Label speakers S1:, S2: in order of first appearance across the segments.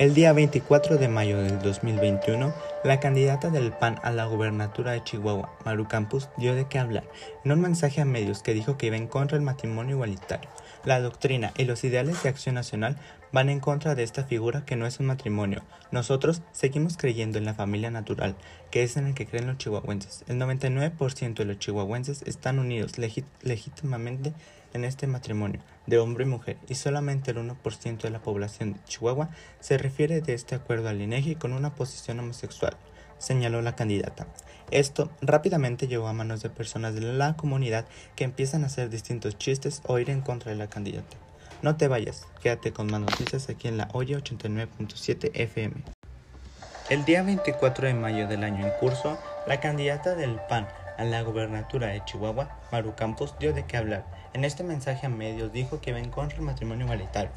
S1: El día 24 de mayo del 2021, la candidata del PAN a la gubernatura de Chihuahua, Maru Campus, dio de qué hablar en un mensaje a medios que dijo que iba en contra del matrimonio igualitario. La doctrina y los ideales de acción nacional van en contra de esta figura que no es un matrimonio. Nosotros seguimos creyendo en la familia natural, que es en el que creen los chihuahuenses. El 99% de los chihuahuenses están unidos legítimamente en este matrimonio de hombre y mujer y solamente el 1% de la población de Chihuahua se refiere de este acuerdo al INEGI con una posición homosexual, señaló la candidata. Esto rápidamente llegó a manos de personas de la comunidad que empiezan a hacer distintos chistes o ir en contra de la candidata. No te vayas, quédate con más noticias aquí en la Oye 89.7 FM. El día 24 de mayo del año en curso, la candidata del PAN a la gubernatura de Chihuahua, Maru Campos, dio de qué hablar. En este mensaje a medios dijo que va en contra del matrimonio igualitario.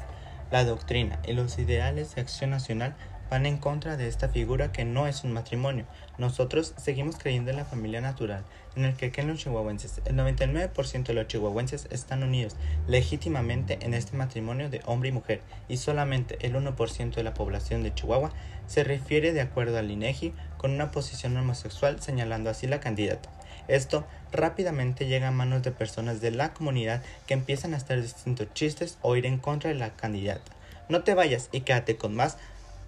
S1: La doctrina y los ideales de acción nacional van en contra de esta figura que no es un matrimonio. Nosotros seguimos creyendo en la familia natural, en el que los chihuahuenses. El 99% de los chihuahuenses están unidos legítimamente en este matrimonio de hombre y mujer, y solamente el 1% de la población de Chihuahua se refiere de acuerdo al INEGI con una posición homosexual, señalando así la candidata. Esto rápidamente llega a manos de personas de la comunidad que empiezan a hacer distintos chistes o ir en contra de la candidata. No te vayas y quédate con más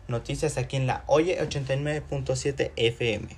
S1: noticias aquí en la Oye 89.7 FM.